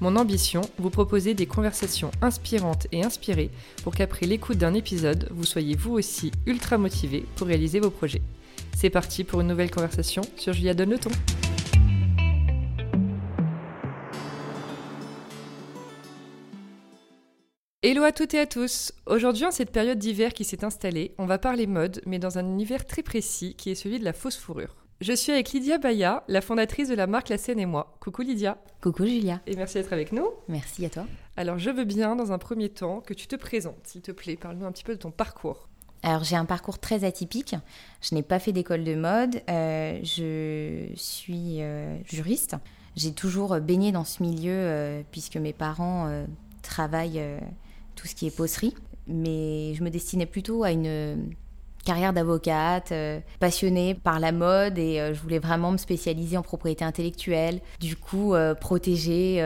Mon ambition, vous proposer des conversations inspirantes et inspirées pour qu'après l'écoute d'un épisode, vous soyez vous aussi ultra motivé pour réaliser vos projets. C'est parti pour une nouvelle conversation sur Julia Donne le ton. Hello à toutes et à tous Aujourd'hui, en cette période d'hiver qui s'est installée, on va parler mode, mais dans un univers très précis qui est celui de la fausse fourrure. Je suis avec Lydia Baya, la fondatrice de la marque La Seine et moi. Coucou Lydia. Coucou Julia. Et merci d'être avec nous. Merci à toi. Alors, je veux bien, dans un premier temps, que tu te présentes, s'il te plaît. Parle-nous un petit peu de ton parcours. Alors, j'ai un parcours très atypique. Je n'ai pas fait d'école de mode. Euh, je suis euh, juriste. J'ai toujours baigné dans ce milieu euh, puisque mes parents travaillent tout ce qui est pocerie. Mais je me destinais plutôt à une carrière d'avocate, euh, passionnée par la mode et euh, je voulais vraiment me spécialiser en propriété intellectuelle. Du coup, euh, protéger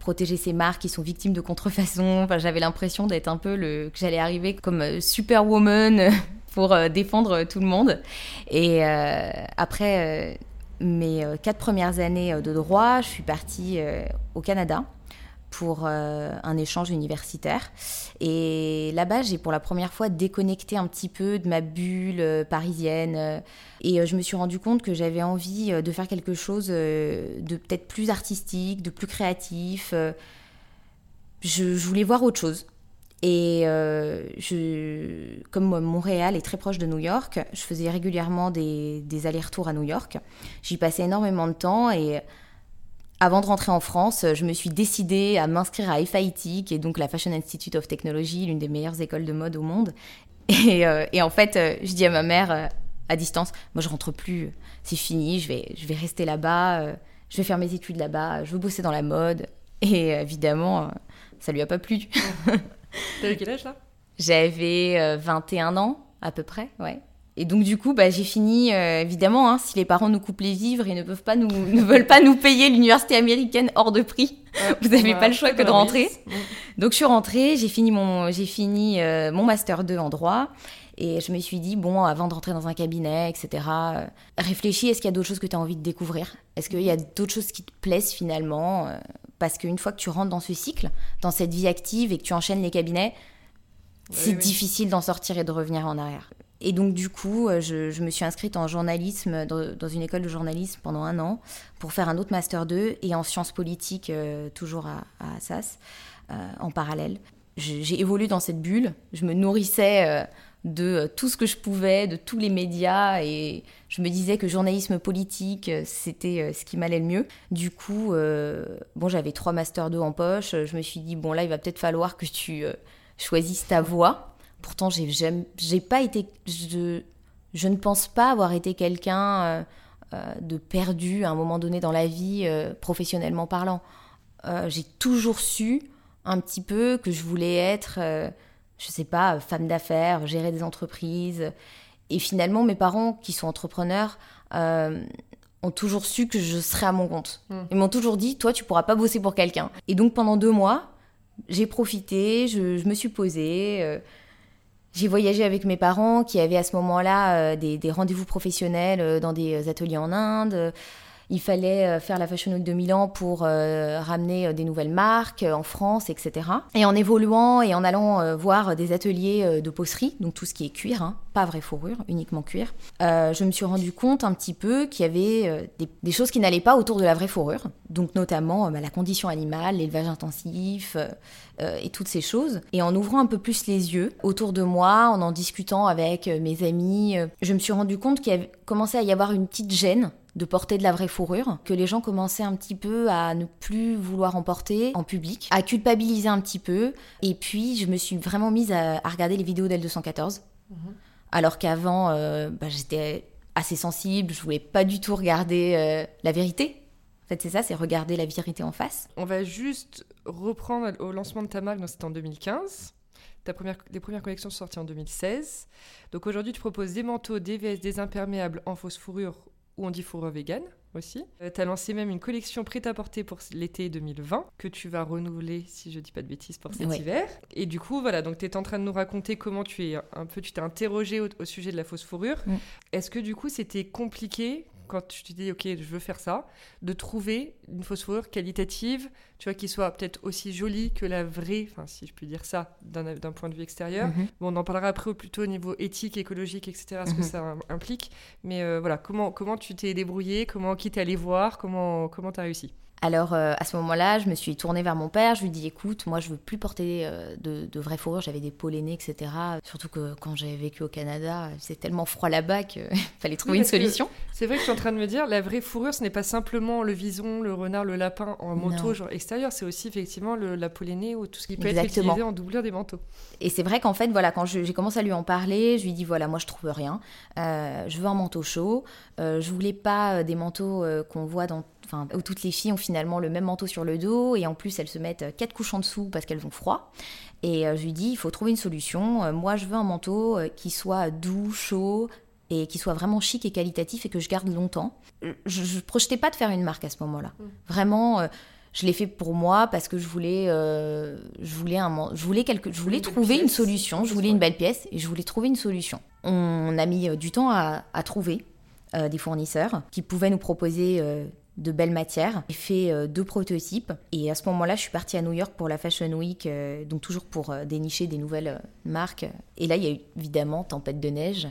protéger ces marques qui sont victimes de contrefaçon. Enfin, j'avais l'impression d'être un peu le que j'allais arriver comme superwoman pour défendre tout le monde. Et après mes quatre premières années de droit, je suis partie au Canada pour euh, un échange universitaire. Et là-bas, j'ai pour la première fois déconnecté un petit peu de ma bulle euh, parisienne. Euh, et je me suis rendu compte que j'avais envie de faire quelque chose de peut-être plus artistique, de plus créatif. Je, voulais voir autre chose. Et comme Montréal est très proche de New York, je faisais régulièrement des, des allers-retours à New York. J'y passais énormément de temps et avant de rentrer en France, je me suis décidée à m'inscrire à FIT, qui est donc la Fashion Institute of Technology, l'une des meilleures écoles de mode au monde. Et, euh, en fait, euh, je dis à ma mère euh, à distance, moi je rentre plus, c'est fini, je vais, je vais rester là-bas, je vais faire mes études là-bas, je veux bosser dans la mode. Et évidemment, ça lui a pas plu. T'avais quel âge là? J'avais 21 ans à peu près, ouais. Et donc du coup, bah, j'ai fini, euh, évidemment, hein, si les parents nous coupent les vivres et ne peuvent pas nous, ne veulent pas nous payer l'université américaine hors de prix, vous n'avez pas le choix que de rentrer. Donc je suis rentrée, j'ai fini mon, j'ai fini euh, mon master 2 en droit. Et je me suis dit, bon, avant de rentrer dans un cabinet, etc., euh, réfléchis, est-ce qu'il y a d'autres choses que tu as envie de découvrir? Est-ce qu'il y a d'autres choses qui te plaisent finalement Parce qu'une fois que tu rentres dans ce cycle, dans cette vie active et que tu enchaînes les cabinets, c'est difficile d'en sortir et de revenir en arrière. Et donc, du coup, euh, je, me suis inscrite en journalisme, dans, une école de journalisme pendant un an, pour faire un autre Master 2 et en sciences politiques, euh, toujours à, Assas, euh, en parallèle. J'ai évolué dans cette bulle, je me nourrissais de tout ce que je pouvais, de tous les médias, et je me disais que journalisme politique, c'était ce qui m'allait le mieux. Du coup, bon, j'avais trois Master 2 en poche, je me suis dit, bon, là, il va peut-être falloir que tu choisisses ta voie. Pourtant, j'ai, j'ai pas été. Je, je, ne pense pas avoir été quelqu'un euh, euh, de perdu à un moment donné dans la vie, euh, professionnellement parlant. j'ai toujours su un petit peu que je voulais être, je sais pas, femme d'affaires, gérer des entreprises. Et finalement, mes parents, qui sont entrepreneurs, ont toujours su que je serais à mon compte. Hmm. Ils m'ont toujours dit, toi, tu pourras pas bosser pour quelqu'un. Et donc, pendant deux mois, j'ai profité, je, je, me suis posée. J'ai voyagé avec mes parents qui avaient à ce moment-là euh, des, rendez-vous professionnels euh, dans des euh, ateliers en Inde. Il fallait faire la Fashion Week de Milan pour ramener des nouvelles marques en France, etc. Et en évoluant et en allant voir des ateliers de pocerie, donc tout ce qui est cuir, hein, pas vraie fourrure, uniquement cuir, je me suis rendu compte un petit peu qu'il y avait des, choses qui n'allaient pas autour de la vraie fourrure, donc notamment bah, la condition animale, l'élevage intensif, euh, et toutes ces choses. Et en ouvrant un peu plus les yeux autour de moi, en en discutant avec euh, mes amis, euh, je me suis rendu compte qu'il commençait à y avoir une petite gêne de porter de la vraie fourrure, que les gens commençaient un petit peu à ne plus vouloir en porter en public, à culpabiliser un petit peu. Et puis, je me suis vraiment mise à, regarder les vidéos d'L214. Mhm. Alors qu'avant, bah, j'étais assez sensible, je voulais pas du tout regarder la vérité. En fait, c'est ça, c'est regarder la vérité en face. On va juste reprendre au lancement de ta marque, c'était en 2015. Ta première, les premières collections sont sorties en 2016. Donc aujourd'hui, tu proposes des manteaux, des vestes, des imperméables en fausse fourrure ou on dit fourrure vegan aussi. Euh, tu as lancé même une collection prêt-à-porter pour l'été 2020 que tu vas renouveler, si je dis pas de bêtises, pour cet hiver. Et du coup, voilà, donc tu es en train de nous raconter comment tu es un peu, tu t'es interrogé au, sujet de la fausse fourrure. Mm. Est-ce que du coup, c'était compliqué quand tu te dis, OK, je veux faire ça, de trouver une fausse fourrure qualitative, tu vois, qui soit peut-être aussi jolie que la vraie, enfin, si je puis dire ça, d'un point de vue extérieur. Mhm. Bon, on en parlera après plutôt au niveau éthique, écologique, etc., ce que mhm. ça implique. Mais euh, voilà, comment, comment tu t'es débrouillé, comment qui t'es allé voir, comment tu as réussi? Alors euh, à ce moment-là, je me suis tournée vers mon père, je lui ai dit écoute, moi je veux plus porter euh, de, de vraies fourrures, j'avais des polonais, etc. Surtout que quand j'ai vécu au Canada, c'est tellement froid là-bas qu'il fallait trouver une solution. C'est vrai que je suis en train de me dire, la vraie fourrure, ce n'est pas simplement le vison, le renard, le lapin en manteau genre extérieur, c'est aussi effectivement le, la polonais ou tout ce qui peut être utilisé en doublure des manteaux. Et c'est vrai qu'en fait, voilà, quand j'ai commencé à lui en parler, je lui ai dit voilà, moi je trouve rien, euh, je veux un manteau chaud, je voulais pas des manteaux qu'on voit dans enfin, où toutes les filles ont finalement le même manteau sur le dos et en plus elles se mettent euh, quatre couches en dessous parce qu'elles ont froid. Et euh, je lui dis, il faut trouver une solution. Euh, moi, je veux un manteau qui soit doux, chaud et qui soit vraiment chic et qualitatif et que je garde longtemps. Je, ne projetais pas de faire une marque à ce moment-là. Mm. Vraiment, je l'ai fait pour moi parce que je voulais, je voulais un, je voulais quelque, je voulais trouver une solution. Je voulais une belle pièce et je voulais trouver une solution. On a mis du temps à, à trouver des fournisseurs qui pouvaient nous proposer de belles matières. J'ai fait euh, deux prototypes et à ce moment-là, je suis partie à New York pour la Fashion Week, euh, donc toujours pour euh, dénicher des nouvelles marques. Et là, il y a eu évidemment Tempête de neige.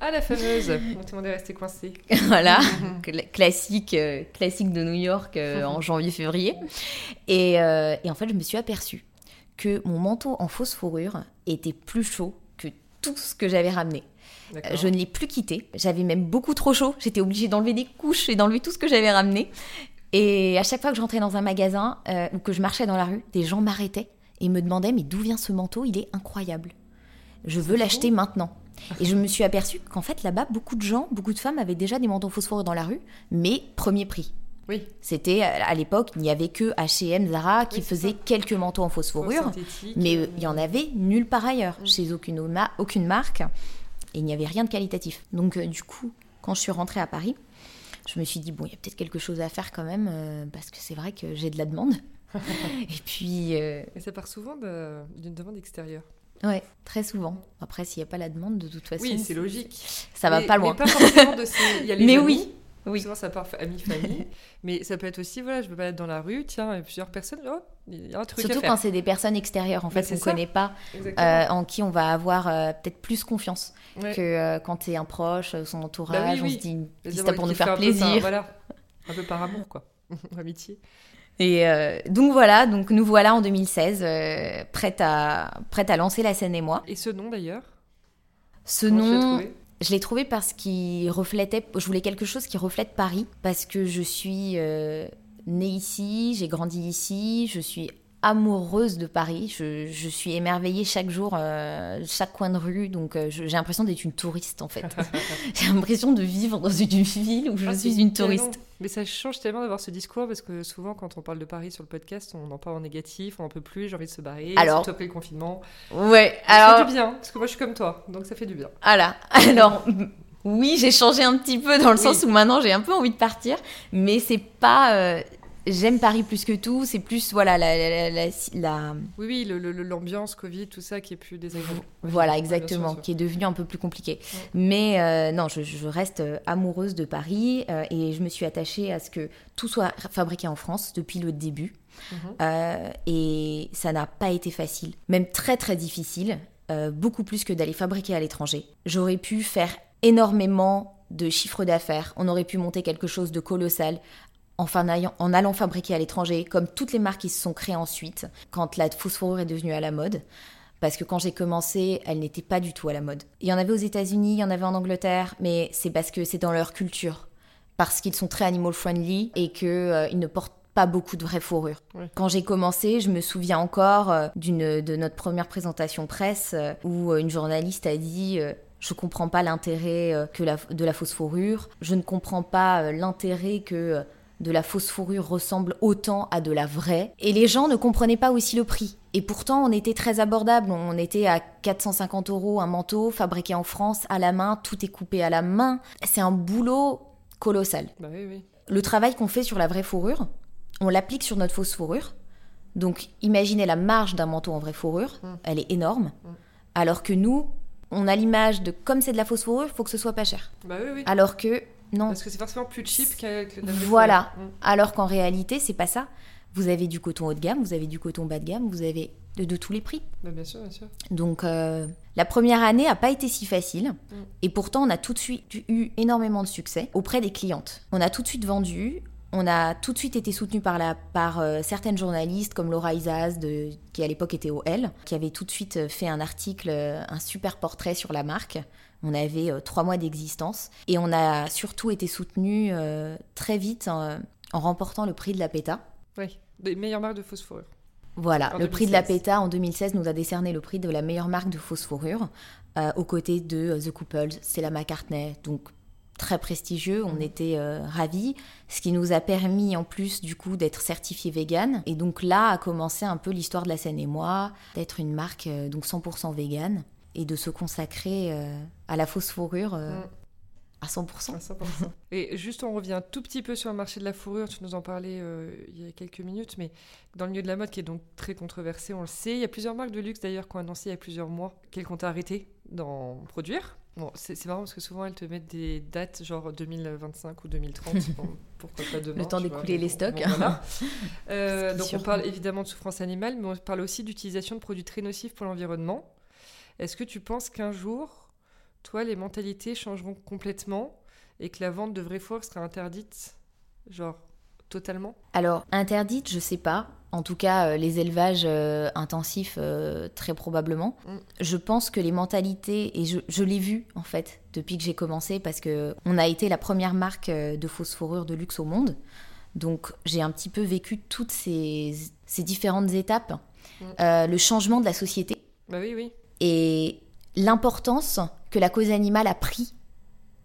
Ah, la fameuse Tout le monde est resté coincé. voilà, classique, classique de New York en janvier-février. Et, et en fait, je me suis aperçue que mon manteau en fausse fourrure était plus chaud tout ce que j'avais ramené. Je ne l'ai plus quitté. J'avais même beaucoup trop chaud. J'étais obligée d'enlever des couches et d'enlever tout ce que j'avais ramené. Et à chaque fois que je rentrais dans un magasin euh, ou que je marchais dans la rue, des gens m'arrêtaient et me demandaient Mais d'où vient ce manteau? Il est incroyable. Je veux l'acheter maintenant. Et je me suis aperçue qu'en fait, là-bas, beaucoup de gens, beaucoup de femmes avaient déjà des manteaux phosphoreux dans la rue, mais premier prix. Oui. C'était à l'époque, il n'y avait que H&M, Zara qui faisaient quelques manteaux en phosphorure, mais euh, il y en avait nulle part ailleurs, chez aucune, aucune marque et il n'y avait rien de qualitatif. Donc euh, du coup, quand je suis rentrée à Paris, je me suis dit, bon, il y a peut-être quelque chose à faire quand même, euh, parce que c'est vrai que j'ai de la demande. et puis... Euh... Et ça part souvent d'une demande extérieure. Ouais, très souvent. Après, s'il n'y a pas la demande, de toute façon... Oui, c'est logique. Ça va pas loin. Mais pas forcément de ces... Il y a les mais oui, oui. Souvent, ça part amis, famille. mais ça peut être aussi, voilà, je peux pas être dans la rue, tiens, il y a plusieurs personnes, oh, il y a un truc Surtout quand c'est des personnes extérieures, en fait, qu'on ne connaît pas, euh, en qui on va avoir euh, peut-être plus confiance que euh, quand c'est un proche, son bah entourage, on se dit, c'est ça pour nous faire plaisir. Un peu, voilà, un peu par amour, quoi, amitié. Et donc voilà, donc nous voilà en 2016, prête, à, prête à lancer la scène et moi. Et ce nom d'ailleurs? Ce nom, je l'ai trouvé parce qu'il reflétait, je voulais quelque chose qui reflète Paris, parce que je suis euh, née ici, j'ai grandi ici, je suis amoureuse de Paris. Je, suis émerveillée chaque jour, euh, chaque coin de rue. Donc euh, j'ai l'impression d'être une touriste en fait. j'ai l'impression de vivre dans une ville où je ah, suis une touriste. Mais ça change tellement d'avoir ce discours parce que souvent quand on parle de Paris sur le podcast, on en parle en négatif, on en peut plus, j'ai envie de se barrer, alors après le confinement. Ouais, alors ça fait du bien parce que moi je suis comme toi, donc ça fait du bien. Voilà. Alors oui, j'ai changé un petit peu dans le sens où maintenant j'ai un peu envie de partir, mais c'est pas euh, j'aime Paris plus que tout. C'est plus, voilà, la. la, Oui, oui, l'ambiance Covid, tout ça qui est plus désagréable. Voilà, exactement, qui est devenu un peu plus compliqué. Mais euh, non, je, reste euh, amoureuse de Paris euh, et je me suis attachée à ce que tout soit fabriqué en France depuis le début. Mhm. et ça n'a pas été facile, même très très difficile, beaucoup plus que d'aller fabriquer à l'étranger. J'aurais pu faire énormément de chiffres d'affaires, on aurait pu monter quelque chose de colossal en, allant fabriquer à l'étranger, comme toutes les marques qui se sont créées ensuite, quand la fausse fourrure est devenue à la mode. Parce que quand j'ai commencé, elle n'était pas du tout à la mode. Il y en avait aux États-Unis, il y en avait en Angleterre, mais c'est parce que c'est dans leur culture. Parce qu'ils sont très animal friendly et qu'ils euh, ne portent pas beaucoup de vraies fourrures. Quand j'ai commencé, je me souviens encore euh, d'une de notre première présentation presse euh, où une journaliste a dit je comprends pas l'intérêt que de la fausse fourrure, je ne comprends pas l'intérêt que de la fausse fourrure ressemble autant à de la vraie. Et les gens ne comprenaient pas aussi le prix. Et pourtant, on était très abordable. On était à 450 euros un manteau fabriqué en France à la main. Tout est coupé à la main. C'est un boulot colossal. Bah oui, oui. Le travail qu'on fait sur la vraie fourrure, on l'applique sur notre fausse fourrure. Donc, imaginez la marge d'un manteau en vraie fourrure. Mm. Elle est énorme. Mm. Alors que nous, on a l'image de comme c'est de la fausse fourrure, il faut que ce soit pas cher. Bah oui, oui. Alors que non. Parce que c'est forcément plus cheap vraie Voilà. Mm. Alors qu'en réalité, c'est pas ça. Vous avez du coton haut de gamme, vous avez du coton bas de gamme, vous avez de, de tous les prix. Bah bien sûr, bien sûr. Donc euh, la première année a pas été si facile Mm. et pourtant on a tout de suite eu énormément de succès auprès des clientes. On a tout de suite vendu, on a tout de suite été soutenu par, la, par euh, certaines journalistes comme Laura Isaz de, qui à l'époque était au L, qui avait tout de suite euh, fait un article, un super portrait sur la marque. On avait euh, trois mois d'existence et on a surtout été soutenu euh, très vite en remportant le prix de la PETA. Oui. Des meilleures marques de fausse fourrure. Voilà, En le prix de la 2016. PETA en 2016 nous a décerné le prix de la meilleure marque de fausse fourrure, euh, aux côtés de euh, The Couples, Stella McCartney, donc très prestigieux, on était euh, ravis, ce qui nous a permis en plus du coup d'être certifié vegan. Et donc là a commencé un peu l'histoire de la scène et moi, d'être une marque euh, donc 100% vegan et de se consacrer euh, à la fausse fourrure euh, Mm. à 100%. À 100%. Et juste, on revient un tout petit peu sur le marché de la fourrure. Tu nous en parlais euh, il y a quelques minutes, mais dans le milieu de la mode, qui est donc très controversé, on le sait. Il y a plusieurs marques de luxe d'ailleurs qui ont annoncé il y a plusieurs mois qu'elles comptaient arrêter d'en produire. Bon, c'est marrant parce que souvent elles te mettent des dates genre 2025 ou 2030. Bon, pourquoi pas demain Le temps d'écouler les stocks. bon, voilà. Euh, C'est donc sûr. on parle évidemment de souffrance animale, mais on parle aussi d'utilisation de produits très nocifs pour l'environnement. Est-ce que tu penses qu'un jour, toi, les mentalités changeront complètement et que la vente de vraies fourrures sera interdite, genre totalement? Alors, interdite, je sais pas. En tout cas, euh, les élevages euh, intensifs, euh, très probablement. Mm. Je pense que les mentalités, et je, je l'ai vu en fait depuis que j'ai commencé, parce que on a été la première marque de fausses fourrures de luxe au monde. Donc, j'ai un petit peu vécu toutes ces, ces différentes étapes, Mm. Le changement de la société Bah oui, oui. Et l'importance que la cause animale a pris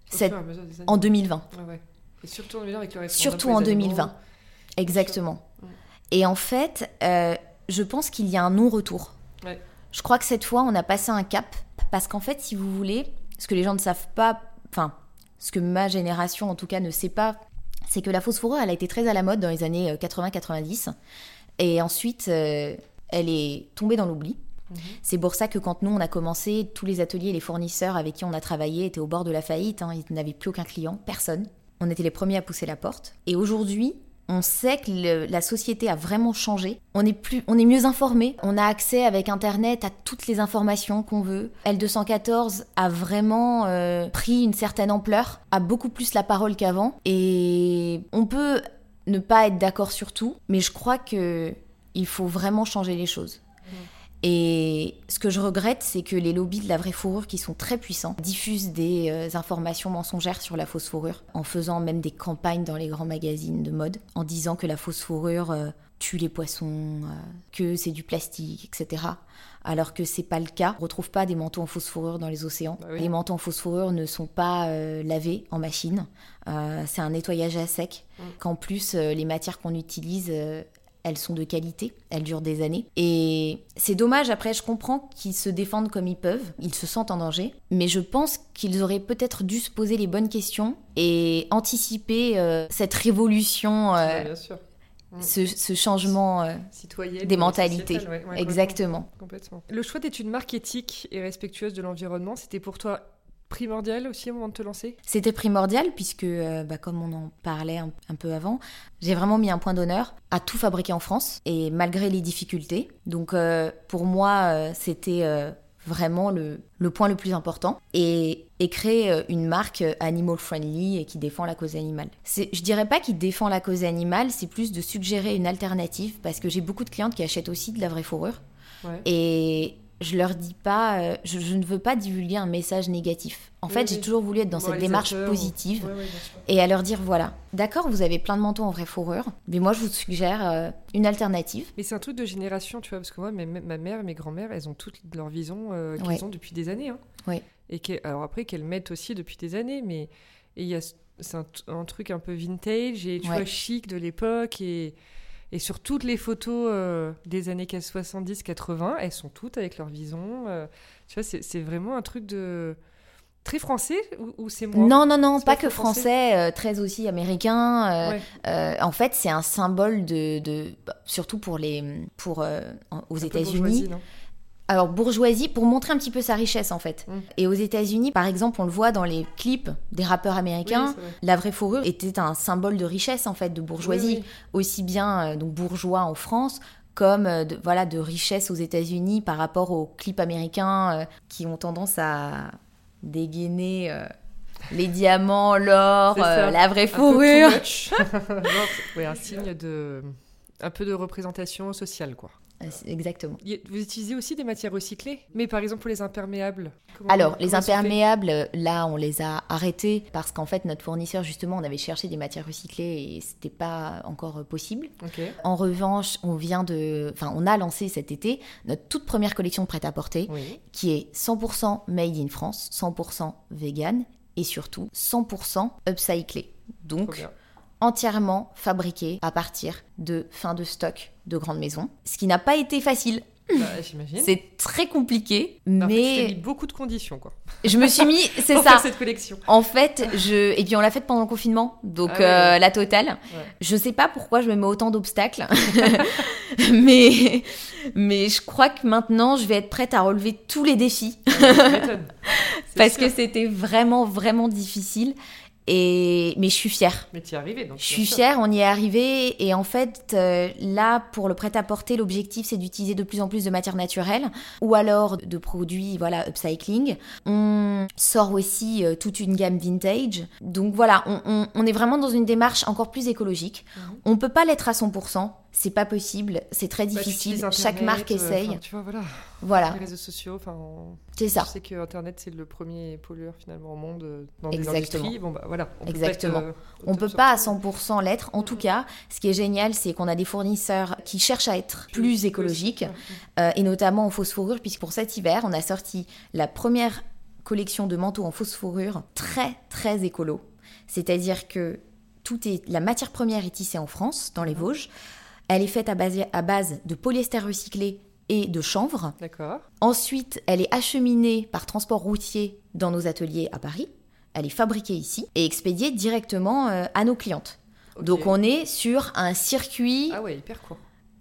cette- en 2020. Ouais, ouais. Et surtout en 2020 avec le référendum Surtout pour en les animaux. 2020. Exactement. Mm. Et en fait, euh, je pense qu'il y a un non-retour. Ouais. Je crois que cette fois, on a passé un cap. Parce qu'en fait, si vous voulez, ce que les gens ne savent pas, enfin, ce que ma génération en tout cas ne sait pas, c'est que la fausse fourrure, elle a été très à la mode dans les années euh, 80-90. Et ensuite, euh, elle est tombée dans l'oubli. Mhm. C'est pour ça que quand nous, on a commencé, tous les ateliers et les fournisseurs avec qui on a travaillé étaient au bord de la faillite. hein. Ils n'avaient plus aucun client, personne. On était les premiers à pousser la porte. Et aujourd'hui, on sait que la société a vraiment changé. On est, plus, on est mieux informé. On a accès avec Internet à toutes les informations qu'on veut. L214 a vraiment euh, pris une certaine ampleur, a beaucoup plus la parole qu'avant. Et on peut ne pas être d'accord sur tout, mais je crois que il faut vraiment changer les choses. Et ce que je regrette, c'est que les lobbies de la vraie fourrure, qui sont très puissants, diffusent des euh, informations mensongères sur la fausse fourrure, en faisant même des campagnes dans les grands magazines de mode, en disant que la fausse fourrure euh, tue les poissons, euh, que c'est du plastique, etc. Alors que c'est pas le cas. On retrouve pas des manteaux en fausse fourrure dans les océans. Bah oui. Les manteaux en fausse fourrure ne sont pas euh, lavés en machine. C'est un nettoyage à sec. Mm. Qu'en plus, les matières qu'on utilise, elles sont de qualité, elles durent des années. Et c'est dommage, après je comprends qu'ils se défendent comme ils peuvent, ils se sentent en danger, mais je pense qu'ils auraient peut-être dû se poser les bonnes questions et anticiper euh, cette révolution, euh, Ouais, bien sûr. Mm. ce, ce changement euh, des mentalités. sociétale, ouais, ouais, complètement. Exactement. Complètement. Le choix d'être une marque éthique et respectueuse de l'environnement, c'était pour toi primordial aussi au moment de te lancer C'était primordial puisque, euh, bah, comme on en parlait un, un peu avant, j'ai vraiment mis un point d'honneur à tout fabriquer en France et malgré les difficultés. Donc euh, pour moi, euh, c'était vraiment le, le point le plus important et, et créer une marque animal friendly et qui défend la cause animale. Je dirais pas qu'il défend la cause animale, c'est plus de suggérer une alternative parce que j'ai beaucoup de clientes qui achètent aussi de la vraie fourrure Ouais. et je leur dis pas, euh, je, je ne veux pas divulguer un message négatif. En Oui, fait, oui. j'ai toujours voulu être dans cette démarche positive et à leur dire voilà, d'accord, vous avez plein de manteaux en vraie fourrure, mais moi je vous suggère euh, une alternative. Mais c'est un truc de génération, tu vois, parce que moi, mes- ma mère et mes grands-mères, elles ont toutes leur vision euh, Ouais. ont depuis des années. Hein. Ouais. Et qu'elles- alors après, qu'elles mettent aussi depuis des années, mais et il y a ce- c'est un, un truc un peu vintage et tu Ouais. vois chic de l'époque et, et sur toutes les photos euh, des années 70-80, elles sont toutes avec leur vison. euh, tu vois, c'est vraiment un truc de très français ou, ou c'est moi Non, non, non, pas, pas que français français, euh, très aussi américain. euh, Ouais. euh, en fait, c'est un symbole de, de- surtout pour les, pour aux États-Unis. Alors bourgeoisie pour montrer un petit peu sa richesse en fait. Mm. Et aux États-Unis, par exemple, on le voit dans les clips des rappeurs américains. Oui, c'est vrai. La vraie fourrure était un symbole de richesse en fait, de bourgeoisie, Oui, oui. aussi bien euh, donc bourgeois en France comme euh, de, voilà de richesse aux États-Unis par rapport aux clips américains euh, qui ont tendance à dégainer euh, les diamants, l'or, euh, la vraie Un peu fourrure. too much. Genre, ouais, un signe de un peu de représentation sociale quoi. C'est- Exactement. Vous utilisez aussi des matières recyclées, mais par exemple pour les imperméables. comment- Alors, les comment imperméables, là, on les a arrêtés parce qu'en fait, notre fournisseur, justement, on avait cherché des matières recyclées et c'était pas encore possible. Ok. En revanche, on vient de, enfin, on a lancé cet été notre toute première collection de prêt-à-porter Oui. qui est 100% made in France, 100% vegan et surtout 100% upcyclé. Donc. Entièrement fabriqué à partir de fin de stock de grandes maisons. Ce qui n'a pas été facile. Bah, J'imagine. C'est très compliqué, En fait, mis mais beaucoup de conditions quoi. je me suis mis, c'est ça. faire cette collection. En fait, je et puis on l'a fait pendant le confinement, donc Ah euh, la totale. Ouais. Je sais pas pourquoi je me mets autant d'obstacles, mais mais je crois que maintenant je vais être prête à relever tous les défis parce sûr. que c'était vraiment vraiment difficile. Et mais je suis fière. Mais tu y es arrivé donc. Je suis fière, on y est arrivé et en fait euh, là pour le prêt-à-porter, l'objectif c'est d'utiliser de plus en plus de matières naturelles ou alors de produits voilà upcycling. On sort aussi euh, toute une gamme vintage. Donc voilà, on, on- on est vraiment dans une démarche encore plus écologique. Mhm. On peut pas l'être à 100%, c'est pas possible, c'est très Bah, difficile. Chaque marque euh, essaye. tu vois voilà. voilà, Les réseaux sociaux, enfin. on- c'est ça. Je sais que Internet c'est le premier pollueur finalement au monde euh, dans Exactement. industries. Bon bah voilà. On peut pas Exactement. être, euh, On peut pas à sur tout. 100% l'être. En tout cas, ce qui est génial, c'est qu'on a des fournisseurs qui cherchent à être plus écologiques. Euh, et notamment en fausse fourrure, puisque pour cet hiver, on a sorti la première collection de manteaux en fausse fourrure très très écolo. C'est-à-dire que tout est, la matière première est tissée en France, dans les Mhm. Vosges. Elle est faite à base, à base de polyester recyclé et de chanvre. D'accord. Ensuite, elle est acheminée par transport routier dans nos ateliers à Paris. Elle est fabriquée ici et expédiée directement euh, à nos clientes. Donc on est sur un circuit Ah ouais hyper court.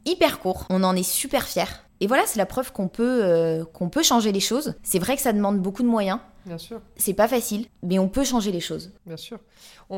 Hyper court. On en est super fiers. Et voilà, c'est la preuve qu'on peut, euh, qu'on peut changer les choses. C'est vrai que ça demande beaucoup de moyens. Bien sûr. C'est pas facile, mais on peut changer les choses. Bien sûr.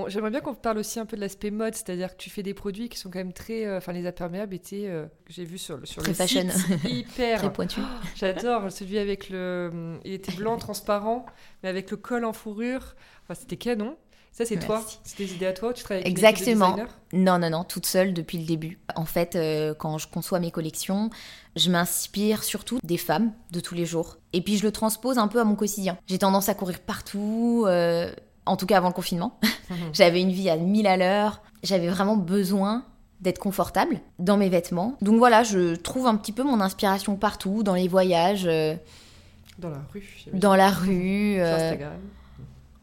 J'aimerais bien qu'on parle aussi un peu de l'aspect mode, c'est-à-dire que tu fais des produits qui sont quand même très. euh, Enfin, les imperméables étaient, euh, que j'ai vu sur, le- sur Très le fashion. site, hyper. Très pointu. J'adore celui avec le. Il était blanc, transparent, mais avec le col en fourrure. Enfin, c'était canon. Ça, c'est toi. C'est des idées à toi tu travailles avec une équipe de Exactement. Non, non, non, toute seule depuis le début. En fait, euh, quand je conçois mes collections, je m'inspire surtout des femmes de tous les jours. Et puis je le transpose un peu à mon quotidien. J'ai tendance à courir partout, euh, en tout cas avant le confinement. J'avais une vie à 1000 à l'heure. J'avais vraiment besoin d'être confortable dans mes vêtements. Donc voilà, je trouve un petit peu mon inspiration partout, dans les voyages, euh, Dans la rue. dans la rue, Sur Instagram.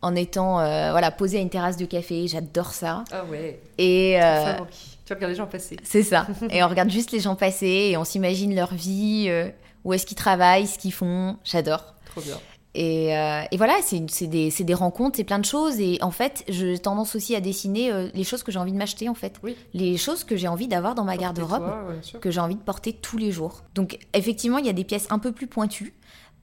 En étant euh, voilà posée à une terrasse de café. J'adore ça. Ah ouais. Et euh, Favori. Tu regardes les gens passer. C'est ça. Et on regarde juste les gens passer et on s'imagine leur vie, euh, où est-ce qu'ils travaillent, ce qu'ils font. J'adore. Trop bien. Et, euh, et voilà, c'est des, des rencontres, c'est plein de choses. Et en fait, j'ai tendance aussi à dessiner les choses que j'ai envie de m'acheter, en fait. Oui. Les choses que j'ai envie d'avoir dans ma garde-robe, ouais, que j'ai envie de porter tous les jours. Donc, effectivement, il y a des pièces un peu plus pointues.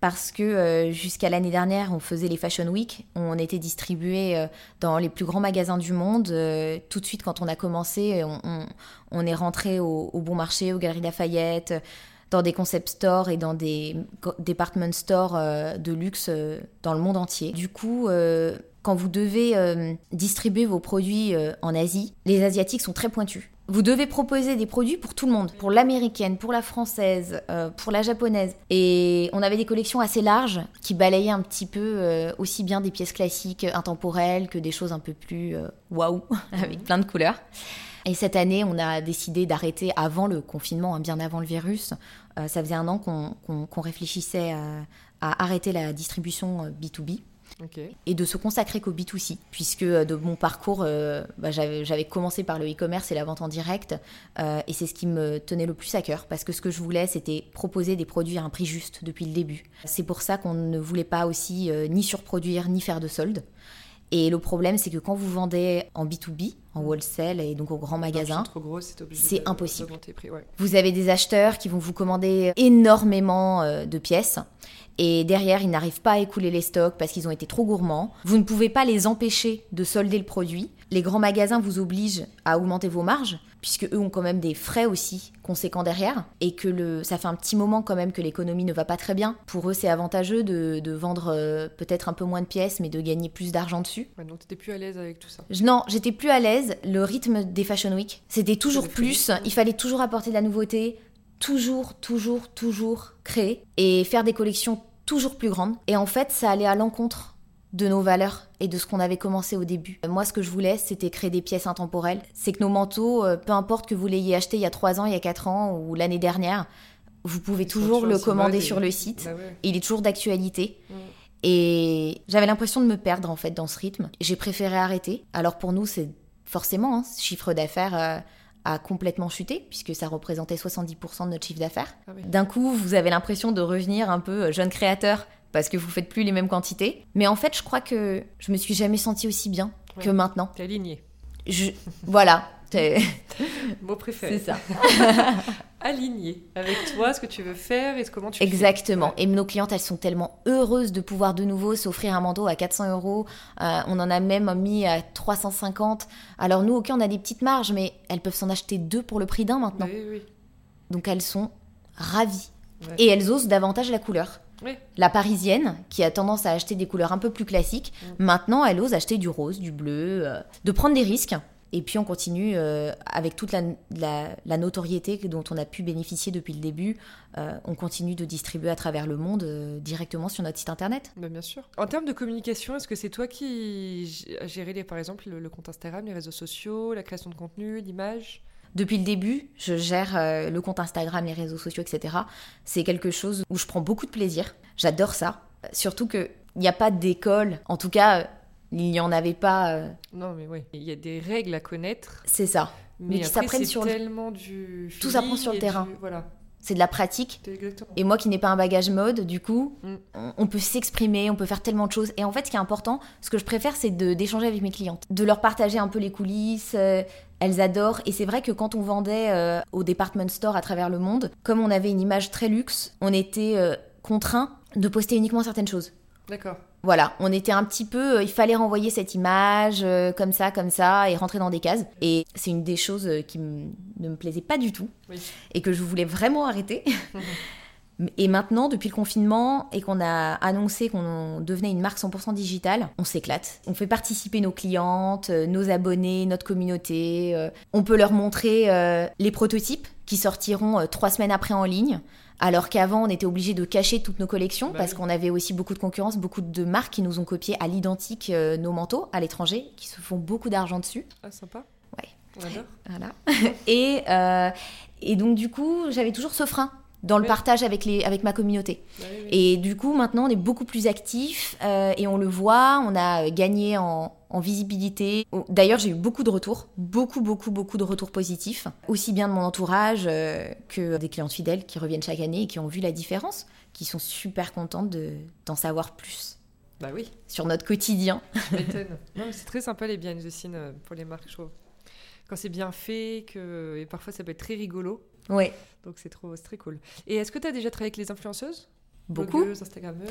Parce que euh, jusqu'à l'année dernière, on faisait les Fashion Week. On était distribué euh, dans les plus grands magasins du monde. Euh, tout de suite, quand on a commencé, on, est rentré au, au Bon Marché, aux Galeries Lafayette, dans des concept stores et dans des department stores de luxe dans le monde entier. Du coup, quand vous devez distribuer vos produits en Asie, les Asiatiques sont très pointus. Vous devez proposer des produits pour tout le monde, pour l'américaine, pour la française, euh, pour la japonaise. Et on avait des collections assez larges qui balayaient un petit peu euh, aussi bien des pièces classiques euh, intemporelles que des choses un peu plus waouh, wow, avec mhm. plein de couleurs. Et cette année, on a décidé d'arrêter avant le confinement, hein, bien avant le virus. Ça faisait un an qu'on réfléchissait à, à, arrêter la distribution B2B Okay. et de se consacrer qu'au B2C, puisque euh, de mon parcours, euh, bah, j'avais commencé par le e-commerce et la vente en direct, euh, et c'est ce qui me tenait le plus à cœur, parce que ce que je voulais, c'était proposer des produits à un prix juste depuis le début. C'est pour ça qu'on ne voulait pas aussi ni surproduire, ni faire de soldes. Et le problème, c'est que quand vous vendez en B2B, en wholesale et donc au grand magasin, c'est impossible. Vous avez des acheteurs qui vont vous commander énormément de pièces et derrière ils n'arrivent pas à écouler les stocks parce qu'ils ont été trop gourmands. Vous ne pouvez pas les empêcher de solder le produit. Les grands magasins vous obligent à augmenter vos marges puisque eux ont quand même des frais aussi conséquents derrière et que le, ça fait un petit moment quand même que l'économie ne va pas très bien. Pour eux, c'est avantageux de, vendre euh, peut-être un peu moins de pièces mais de gagner plus d'argent dessus. Ouais, donc t'étais plus à l'aise avec tout ça Non, j'étais plus à l'aise. Le rythme des Fashion Week, c'était toujours plus. Il fallait toujours apporter de la nouveauté, toujours, toujours, toujours créer et faire des collections toujours plus grandes. Et en fait, ça allait à l'encontre de nos valeurs et de ce qu'on avait commencé au début. Moi, ce que je voulais, c'était créer des pièces intemporelles. C'est que nos manteaux, euh, peu importe que vous l'ayez acheté il y a 3 ans, il y a 4 ans ou l'année dernière, vous pouvez toujours le commander sur le site. Bah il est toujours d'actualité. Mm. Et j'avais l'impression de me perdre en fait dans ce rythme. J'ai préféré arrêter. Alors pour nous, c'est forcément hein, chiffre d'affaires. Euh, a complètement chuté, puisque ça représentait 70% de notre chiffre d'affaires. Ah D'un coup, vous avez l'impression de revenir un peu euh, jeune créateur, parce que vous faites plus les mêmes quantités. Mais en fait, je crois que je me suis jamais sentie aussi bien que maintenant. T'es aligné. Je... Voilà, Mot préféré. C'est ça. Aligné avec toi, ce que tu veux faire et comment tu Exactement. Et nos clientes, elles sont tellement heureuses de pouvoir de nouveau s'offrir un manteau à 400 euros. Euh, on en a même mis à 350. Alors nous, ok, on a des petites marges, mais elles peuvent s'en acheter deux pour le prix d'un maintenant. Oui, oui. Donc elles sont ravies. Et elles osent davantage la couleur. La parisienne, qui a tendance à acheter des couleurs un peu plus classiques, mm. maintenant elle ose acheter du rose, du bleu, euh, de prendre des risques. Et puis on continue euh, avec toute la, notoriété dont on a pu bénéficier depuis le début. Euh, on continue de distribuer à travers le monde euh, directement sur notre site internet. Bah, bien sûr. En termes de communication, est-ce que c'est toi qui as géré par exemple le, compte Instagram, les réseaux sociaux, la création de contenu, l'image? Depuis le début, je gère le compte Instagram, les réseaux sociaux, etc. C'est quelque chose où je prends beaucoup de plaisir. J'adore ça. Surtout qu'il n'y a pas d'école, en tout cas il n'y en avait pas. Euh, non, mais oui, il y a des règles à connaître. C'est ça. Mais, qui s'apprennent sur tellement du tout s'apprend sur le terrain. Voilà. C'est de la pratique. Et moi qui n'ai pas un bagage mode, du coup, mm. on, peut s'exprimer, on peut faire tellement de choses. Et en fait, ce qui est important, ce que je préfère, c'est d'échanger avec mes clientes, de leur partager un peu les coulisses. Euh, elles adorent. Et c'est vrai que quand on vendait euh, au department store à travers le monde, comme on avait une image très luxe, on était contraint de poster uniquement certaines choses. D'accord voilà, on était un petit peu, euh, il fallait renvoyer cette image euh, comme ça, comme ça, et rentrer dans des cases. Et c'est une des choses euh, qui ne me plaisait pas du tout, et que je voulais vraiment arrêter. et maintenant, depuis le confinement, et qu'on a annoncé qu'on devenait une marque 100% digitale, on s'éclate. On fait participer nos clientes, nos abonnés, notre communauté. on peut leur montrer les prototypes qui sortiront trois semaines après en ligne. Alors qu'avant, on était obligé de cacher toutes nos collections bah parce qu'on avait aussi beaucoup de concurrence, beaucoup de marques qui nous ont copié à l'identique euh, nos manteaux à l'étranger, qui se font beaucoup d'argent dessus. Ah, sympa. Ouais. Voilà. et, euh, et donc, du coup, j'avais toujours ce frein dans le partage avec, les, avec ma communauté. Bah et du coup, maintenant, on est beaucoup plus actifs euh, et on le voit, on a gagné en, en visibilité. D'ailleurs, j'ai eu beaucoup de retours, beaucoup, beaucoup, beaucoup de retours positifs, aussi bien de mon entourage euh, que des clientes fidèles qui reviennent chaque année et qui ont vu la différence, qui sont super contentes d'en savoir plus. Bah oui. Sur notre quotidien. c'est très sympa les behind the scenes euh, pour les marques, je trouve. Quand c'est bien fait, que... et parfois ça peut être très rigolo. Ouais. Donc c'est trop, très cool. Et est-ce que tu as déjà travaillé avec les influenceuses? Beaucoup. Blogueuses, Instagrammeuses?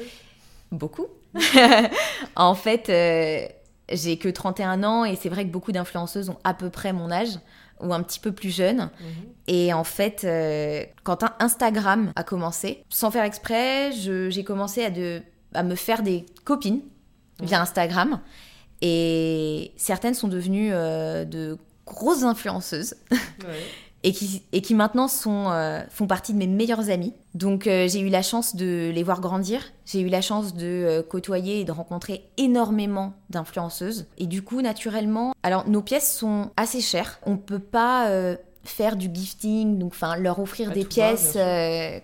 Beaucoup. en fait, euh, j'ai que 31 ans et c'est vrai que beaucoup d'influenceuses ont à peu près mon âge ou un petit peu plus jeune. Mhm. Et en fait, euh, quand Instagram a commencé, sans faire exprès, j'ai commencé à, de, à me faire des copines via Instagram. Et certaines sont devenues euh, de grosses influenceuses. Ouais. Et qui, et qui maintenant sont, euh, font partie de mes meilleurs amis. Donc euh, j'ai eu la chance de les voir grandir, j'ai eu la chance de euh, côtoyer et de rencontrer énormément d'influenceuses. Et du coup, naturellement, alors nos pièces sont assez chères. On peut pas faire du gifting, donc enfin leur offrir des pièces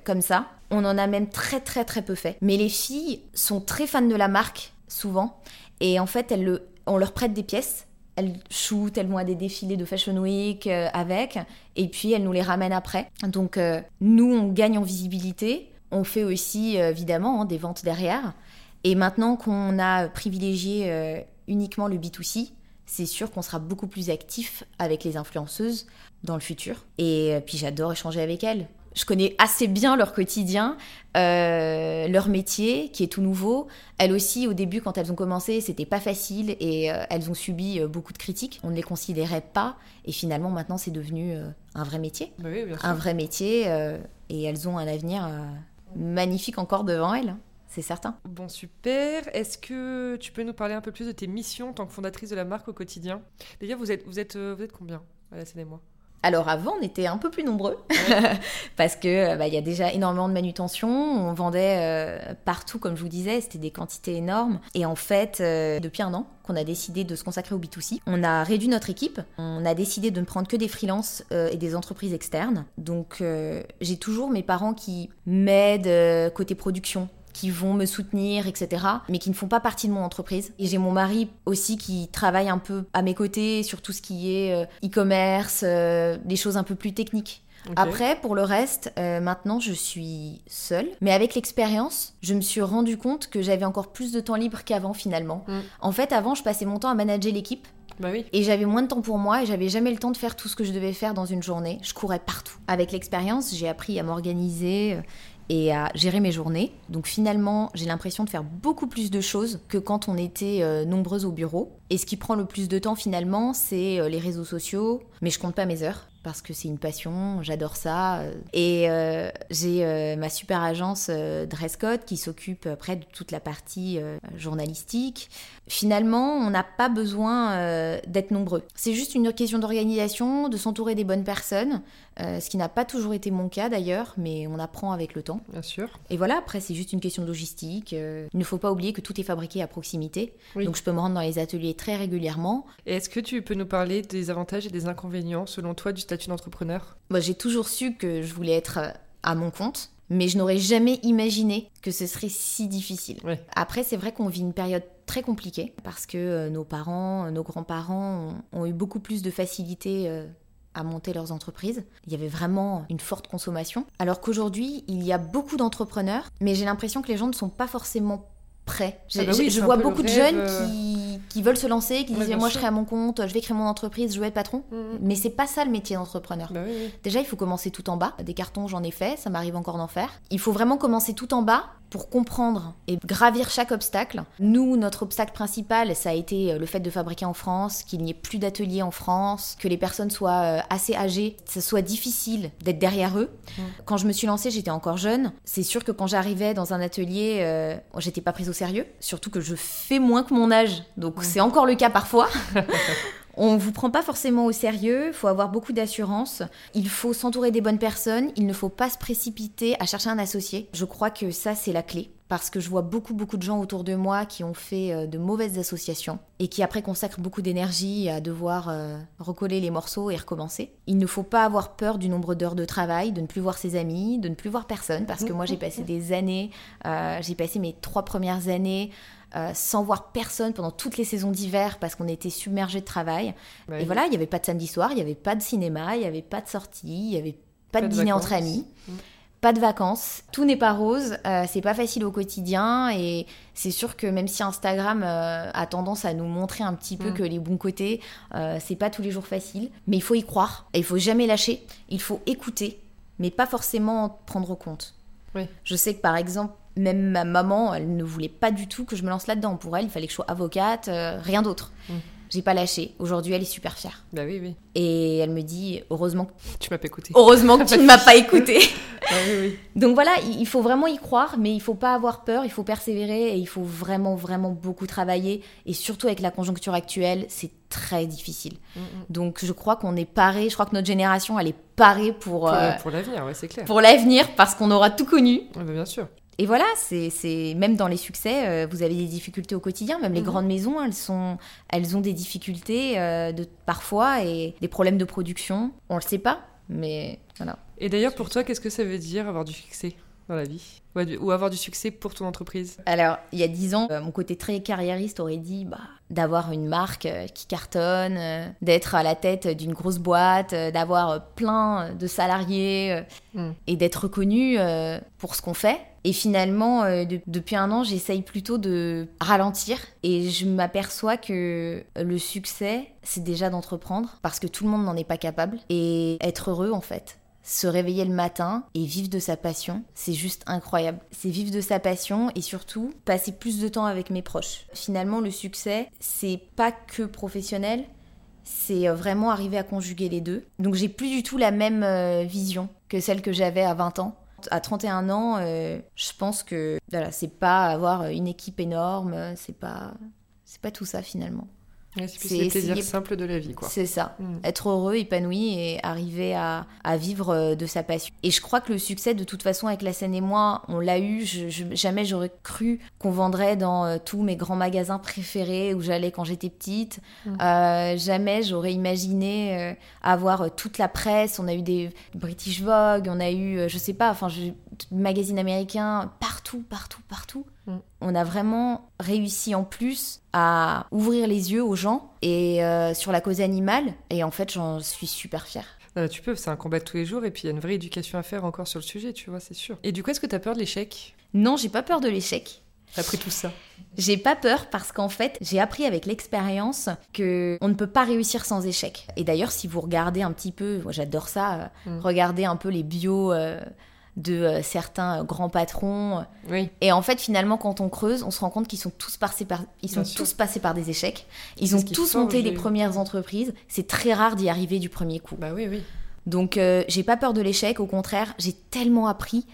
comme ça. On en a même très très très peu fait. Mais les filles sont très fans de la marque souvent. Et en fait, elles le, on leur prête des pièces. Elles shootent, elles vont à des défilés de Fashion Week euh, avec, et puis elles nous les ramènent après. Donc euh, nous, on gagne en visibilité. On fait aussi, euh, évidemment, hein, des ventes derrière. Et maintenant qu'on a privilégié uniquement le B2C, c'est sûr qu'on sera beaucoup plus actif avec les influenceuses dans le futur. Et puis j'adore échanger avec elles je connais assez bien leur quotidien, euh, leur métier qui est tout nouveau. Elles aussi, au début, quand elles ont commencé, c'était pas facile et euh, elles ont subi euh, beaucoup de critiques. On ne les considérait pas et finalement, maintenant, c'est devenu un vrai métier. Bah oui, un vrai métier et elles ont un avenir magnifique encore devant elles. Hein, c'est certain. Bon, super. Est-ce que tu peux nous parler un peu plus de tes missions en tant que fondatrice de la marque au quotidien? D'ailleurs, vous êtes, vous êtes, vous êtes combien à la scène moi? Alors avant, on était un peu plus nombreux parce que bah, il y a déjà énormément de manutention. On vendait euh, partout, comme je vous disais, c'était des quantités énormes. Et en fait, euh, depuis un an qu'on a décidé de se consacrer au B2C, on a réduit notre équipe. On a décidé de ne prendre que des freelances euh, et des entreprises externes. Donc j'ai toujours mes parents qui m'aident côté production qui vont me soutenir, etc., mais qui ne font pas partie de mon entreprise. Et j'ai mon mari aussi qui travaille un peu à mes côtés sur tout ce qui est euh, e-commerce, euh, des choses un peu plus techniques. Après, pour le reste, euh, maintenant, je suis seule. Mais avec l'expérience, je me suis rendu compte que j'avais encore plus de temps libre qu'avant, finalement. Mm. En fait, avant, je passais mon temps à manager l'équipe. Bah oui. Et j'avais moins de temps pour moi et j'avais jamais le temps de faire tout ce que je devais faire dans une journée. Je courais partout. Avec l'expérience, j'ai appris à m'organiser et à gérer mes journées. Donc finalement, j'ai l'impression de faire beaucoup plus de choses que quand on était euh, nombreuses au bureau. Et ce qui prend le plus de temps finalement, c'est euh, les réseaux sociaux, mais je compte pas mes heures parce que c'est une passion, j'adore ça. Et euh, j'ai ma super agence Dresscode qui s'occupe après de toute la partie journalistique. Finalement, on n'a pas besoin d'être nombreux. C'est juste une question d'organisation, de s'entourer des bonnes personnes, ce qui n'a pas toujours été mon cas d'ailleurs, mais on apprend avec le temps. Bien sûr. Et voilà, après c'est juste une question de logistique. il ne faut pas oublier que tout est fabriqué à proximité. Donc je peux me rendre dans les ateliers très régulièrement. Est-ce que tu peux nous parler des avantages et des inconvénients, selon toi, du statut d'entrepreneur? Moi, j'ai toujours su que je voulais être euh, à mon compte, mais je n'aurais jamais imaginé que ce serait si difficile. Après, c'est vrai qu'on vit une période très compliquée parce que euh, nos parents, nos grands-parents ont, eu beaucoup plus de facilité euh, à monter leurs entreprises. Il y avait vraiment une forte consommation. Alors qu'aujourd'hui, il y a beaucoup d'entrepreneurs, mais j'ai l'impression que les gens ne sont pas forcément prêts. Ah bah je vois beaucoup de jeunes qui qui veulent se lancer, qui disent moi je serai à mon compte, je vais créer mon entreprise, je vais être patron. Mm, mm. Mais c'est pas ça le métier d'entrepreneur. Bah Déjà, il faut commencer tout en bas. Des cartons, j'en ai fait, ça m'arrive encore d'en faire. Il faut vraiment commencer tout en bas pour comprendre et gravir chaque obstacle. Nous, notre obstacle principal, ça a été euh, le fait de fabriquer en France, qu'il n'y ait plus d'ateliers en France, que les personnes soient euh, assez âgées, que ce soit difficile d'être derrière eux. Quand je me suis lancée, j'étais encore jeune. C'est sûr que quand j'arrivais dans un atelier, euh, j'étais pas prise au sérieux. Surtout que je fais moins que mon âge. Donc c'est encore le cas parfois. On ne vous prend pas forcément au sérieux, il faut avoir beaucoup d'assurance, il faut s'entourer des bonnes personnes, il ne faut pas se précipiter à chercher un associé. Je crois que ça c'est la clé parce que je vois beaucoup beaucoup de gens autour de moi qui ont fait euh, de mauvaises associations et qui après consacrent beaucoup d'énergie à devoir euh, recoller les morceaux et recommencer. Il ne faut pas avoir peur du nombre d'heures de travail, de ne plus voir ses amis, de ne plus voir personne parce que moi j'ai passé des années, euh, j'ai passé mes trois premières années euh, sans voir personne pendant toutes les saisons d'hiver parce qu'on était submergé de travail. Et voilà, il n'y avait pas de samedi soir, il n'y avait pas de cinéma, il n'y avait pas de sortie, il n'y avait pas, de, dîner entre amis. Mm. Pas de vacances, tout n'est pas rose, euh, c'est pas facile au quotidien et c'est sûr que même si Instagram euh, a tendance à nous montrer un petit peu mm. que les bons côtés, c'est pas tous les jours facile, mais il faut y croire et il faut jamais lâcher, il faut écouter, mais pas forcément prendre compte. Je sais que par exemple, même ma maman, elle ne voulait pas du tout que je me lance là-dedans. Pour elle, il fallait que je sois avocate, euh, rien d'autre. Mm. J'ai pas lâché. Aujourd'hui, elle est super fière. Bah oui, oui. Et elle me dit, heureusement que... Tu m'as pas écouté. Heureusement que tu ne m'as pas écouté. Ah oui, oui. Donc voilà, il faut vraiment y croire, mais il faut pas avoir peur, il faut persévérer et il faut vraiment, vraiment beaucoup travailler. Et surtout avec la conjoncture actuelle, c'est très difficile. Mm, mm. Donc je crois qu'on est paré, je crois que notre génération, elle est parée pour... Pour, euh, pour l'avenir, ouais, c'est clair. Pour l'avenir, parce qu'on aura tout connu. bah bien sûr. Et voilà, c'est même dans les succès, euh, vous avez des difficultés au quotidien. Même les mhm. grandes maisons, elles sont, elles ont des difficultés euh, de parfois et des problèmes de production. On le sait pas, mais voilà. Et d'ailleurs, pour toi, qu'est-ce que ça veut dire avoir du succès dans la vie? Ou avoir du succès pour ton entreprise? Alors, il y a dix ans, euh, mon côté très carriériste aurait dit bah, d'avoir une marque qui cartonne, d'être à la tête d'une grosse boîte, d'avoir plein de salariés hmm. et d'être reconnu pour ce qu'on fait. Et finalement, depuis un an, j'essaye plutôt de ralentir et je m'aperçois que le succès, c'est déjà d'entreprendre parce que tout le monde n'en est pas capable et être heureux en fait se réveiller le matin et vivre de sa passion, c'est juste incroyable. C'est vivre de sa passion et surtout passer plus de temps avec mes proches. Finalement, le succès, c'est pas que professionnel, c'est euh, vraiment arriver à conjuguer les deux. Donc j'ai plus du tout la même euh, vision que celle que j'avais à 20 ans. À 31 ans, euh, je pense que voilà, c'est pas avoir une équipe énorme, c'est pas c'est pas tout ça finalement c'est le plaisir simple de la vie, quoi. C'est ça. Mm. Être heureux, épanoui et arriver à, à, vivre euh, de sa passion. Et je crois que le succès, de toute façon, avec la scène et moi, on l'a eu. Je, jamais j'aurais cru qu'on vendrait dans euh, tous mes grands magasins préférés où j'allais quand j'étais petite. Mm. Euh, jamais j'aurais imaginé avoir toute la presse. On a eu des British Vogue, on a eu, je sais pas, enfin, magazines américains partout, partout, partout. Mm. On a vraiment réussi en plus à ouvrir les yeux aux gens et euh, sur la cause animale. Et en fait, j'en suis super fière. tu peux, c'est un combat de tous les jours et puis il y a une vraie éducation à faire encore sur le sujet, tu vois, c'est sûr. Et du coup, est-ce que tu as peur de l'échec? Non, j'ai pas peur de l'échec. Après tout ça? J'ai pas peur parce qu'en fait, j'ai appris avec l'expérience que on ne peut pas réussir sans échec. Et d'ailleurs, si vous regardez un petit peu, moi j'adore ça, euh, mm. regardez un peu les bios euh, de euh, certains grands patrons. Et en fait, finalement, quand on creuse, on se rend compte qu'ils sont tous passés par, ils sont tous passés par des échecs. Ils ont tous monté les premières entreprises. C'est très rare d'y arriver du premier coup. Bah oui, oui. Donc, euh, j'ai pas peur de l'échec. Au contraire, j'ai tellement appris.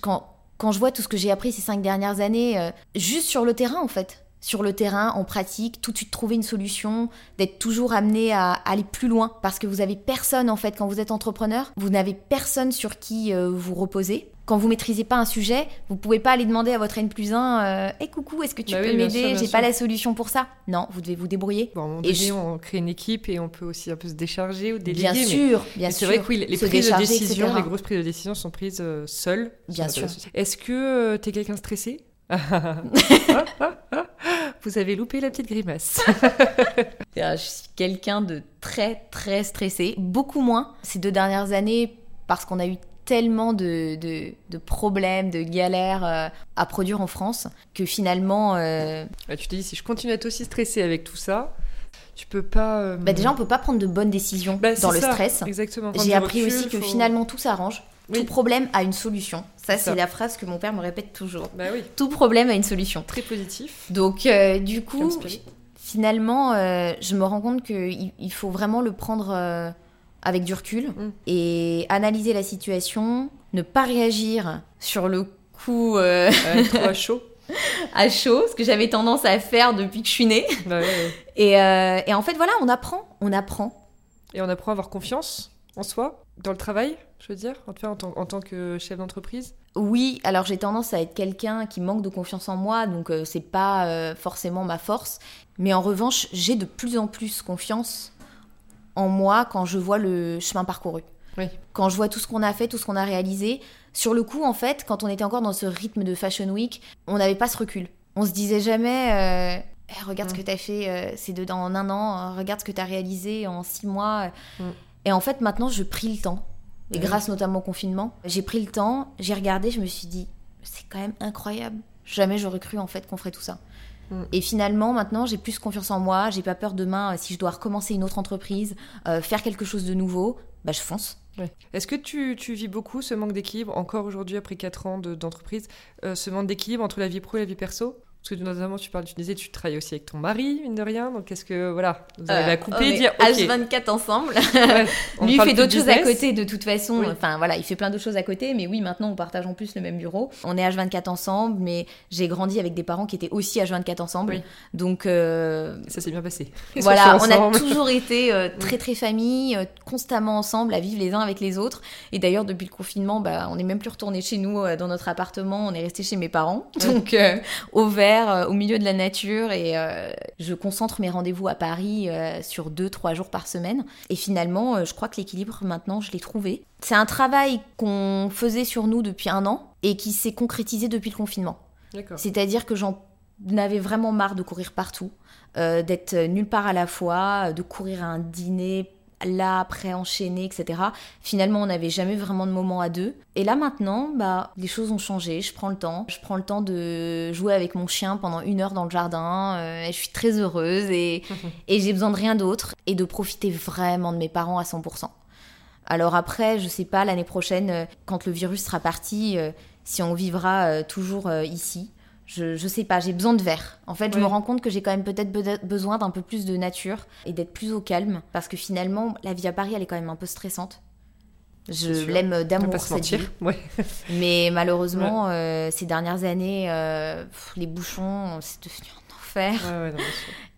quand, quand je vois tout ce que j'ai appris ces cinq dernières années, euh, juste sur le terrain, en fait sur le terrain, en pratique, tout de suite trouver une solution, d'être toujours amené à aller plus loin. Parce que vous avez personne, en fait, quand vous êtes entrepreneur, vous n'avez personne sur qui euh, vous reposer. Quand vous maîtrisez pas un sujet, vous pouvez pas aller demander à votre N plus 1 euh, Eh coucou, est-ce que tu bah peux m'aider? J'ai pas la solution pour ça. Non, vous devez vous débrouiller. Bon, et on crée une équipe et on peut aussi un peu se décharger ou déléguer. Bien sûr, bien sûr. C'est vrai que oui, les prises de décision, les grosses prises de décision sont prises euh, seules. Bien sûr. Est-ce que tu es quelqu'un stressé? Vous avez loupé la petite grimace. je suis quelqu'un de très très stressé, beaucoup moins ces deux dernières années parce qu'on a eu tellement de, de, problèmes, de galères euh, à produire en France que finalement... Euh, tu te dis, si je continue à être aussi stressé avec tout ça, tu peux pas... Euh, bah déjà, on peut pas prendre de bonnes décisions bah, dans le stress. Exactement. J'ai appris aussi que finalement tout s'arrange. Tout problème a une solution. Ça, c'est la phrase que mon père me répète toujours. Bah oui. Tout problème a une solution. Très positif. Donc, euh, du coup, finalement, euh, je me rends compte qu'il il faut vraiment le prendre euh, avec du recul mm. et analyser la situation, ne pas réagir sur le coup. trop à chaud. à chaud, ce que j'avais tendance à faire depuis que je suis née. Bah et, et en fait, voilà, on apprend, on apprend. Et on apprend à avoir confiance en soi, dans le travail, je veux dire, en, en, en tant que chef d'entreprise? Oui, alors j'ai tendance à être quelqu'un qui manque de confiance en moi, donc euh, c'est pas euh, forcément ma force. Mais en revanche, j'ai de plus en plus confiance en moi quand je vois le chemin parcouru. Oui. Quand je vois tout ce qu'on a fait, tout ce qu'on a réalisé. Sur le coup, en fait, quand on était encore dans ce rythme de Fashion Week, on n'avait pas ce recul. On se disait jamais. Euh, eh, regarde ce mm. que tu as fait c'est dedans en un an, regarde ce que tu as réalisé en six mois. Mm. Et en fait, maintenant, je pris le temps. Et grâce notamment au confinement, j'ai pris le temps, j'ai regardé, je me suis dit, c'est quand même incroyable. Jamais j'aurais cru en fait qu'on ferait tout ça. Mm. Et finalement, maintenant, j'ai plus confiance en moi. J'ai pas peur demain, euh, si je dois recommencer une autre entreprise, euh, faire quelque chose de nouveau, bah, je fonce. Est-ce que tu, tu, vis beaucoup ce manque d'équilibre, encore aujourd'hui, après 4 ans d'entreprise, euh, ce manque d'équilibre entre la vie pro et la vie perso? Parce que notamment, tu parles, tu disais, tu travailles aussi avec ton mari, mine de rien. Donc, est-ce que, voilà, vous avez à couper et dire. H24 ensemble. Lui, il fait d'autres choses à côté, de toute façon. Enfin, voilà, il fait plein d'autres choses à côté. Mais oui, maintenant, on partage en plus le même bureau. On est H24 ensemble, mais j'ai grandi avec des parents qui étaient aussi H24 ensemble. Donc. Euh, Ça s'est bien passé. voilà, on a toujours été euh, très, très famille, euh, constamment ensemble, à vivre les uns avec les autres. Et d'ailleurs, depuis le confinement, bah, on n'est même plus retourné chez nous dans notre appartement. On est resté chez mes parents. Donc, au vert euh, au milieu de la nature et euh, je concentre mes rendez-vous à Paris euh, sur deux, trois jours par semaine. Et finalement, je crois que l'équilibre maintenant, je l'ai trouvé. C'est un travail qu'on faisait sur nous depuis un an et qui s'est concrétisé depuis le confinement. C'est-à-dire que j'en avais vraiment marre de courir partout, euh, d'être nulle part à la fois, de courir à un dîner là après enchaîné, etc. Finalement, on n'avait jamais vraiment de moment à deux. Et là maintenant, bah, les choses ont changé. Je prends le temps. Je prends le temps de jouer avec mon chien pendant une heure dans le jardin. euh, et je suis très heureuse et, et j'ai besoin de rien d'autre et de profiter vraiment de mes parents à 100%. Alors après, je sais pas, l'année prochaine, euh, quand le virus sera parti, euh, si on vivra euh, toujours ici, je, je sais pas, j'ai besoin de verre. En fait, je me rends compte que j'ai quand même peut-être be- besoin d'un peu plus de nature et d'être plus au calme, parce que finalement, la vie à Paris, elle est quand même un peu stressante. Je l'aime va d'amour, cette vie. Ouais. Mais malheureusement, euh, ces dernières années, euh, pff, les bouchons, c'est devenu un enfer. Non.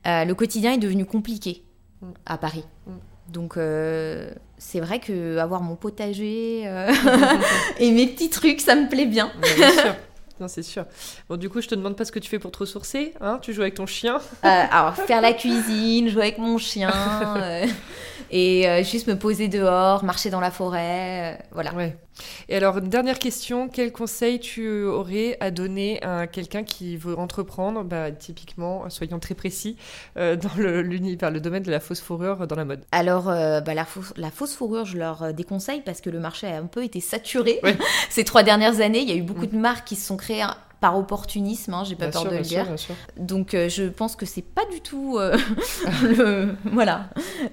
Euh, le quotidien est devenu compliqué Mm. à Paris. Mm. Donc euh, c'est vrai que avoir mon potager euh, et mes petits trucs, ça me plaît bien. Bien sûr. Non, c'est sûr. Bon, du coup, je te demande pas ce que tu fais pour te ressourcer. Hein tu joues avec ton chien. Euh, alors faire la cuisine, jouer avec mon chien euh, et euh, juste me poser dehors, marcher dans la forêt, voilà. Ouais. Et alors, une dernière question. Quel conseil tu aurais à donner à quelqu'un qui veut entreprendre, bah, typiquement, soyons très précis, euh, dans le, l'univers, le domaine de la fausse fourrure dans la mode Alors, euh, bah, la, fausse, la fausse fourrure, je leur euh, déconseille parce que le marché a un peu été saturé Ouais. ces trois dernières années. Il y a eu beaucoup de marques qui se sont créées hein, par opportunisme, hein, j'ai pas Bien peur sûr, de le dire. sûr, bien sûr. Donc euh, je pense que c'est pas du tout euh, le, voilà,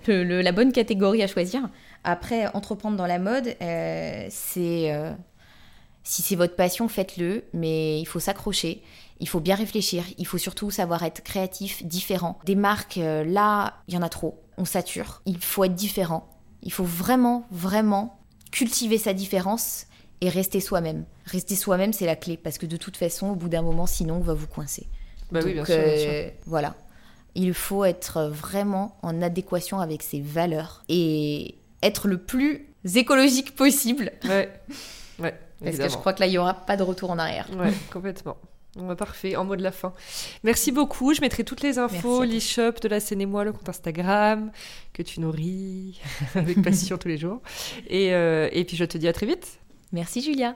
le- le- la bonne catégorie à choisir. Après, entreprendre dans la mode, euh, c'est... euh, si c'est votre passion, faites-le, mais il faut s'accrocher, il faut bien réfléchir, il faut surtout savoir être créatif, différent. Des marques, euh, là, il y en a trop, on sature, il faut être différent. Il faut vraiment, vraiment cultiver sa différence et rester soi-même. Rester soi-même, c'est la clé, parce que de toute façon, au bout d'un moment, sinon, on va vous coincer. Bah oui, bien Donc, sûr, bien sûr. euh, voilà. Il faut être vraiment en adéquation avec ses valeurs et être le plus écologique possible. Ouais. Ouais, Parce que je crois que là, il n'y aura pas de retour en arrière. Ouais, complètement. Parfait, en mot de la fin. Merci beaucoup. Je mettrai toutes les infos, l'e-shop de la Seine et moi, le compte Instagram, que tu nourris avec passion tous les jours. Et, euh, et puis je te dis à très vite. Merci Julia.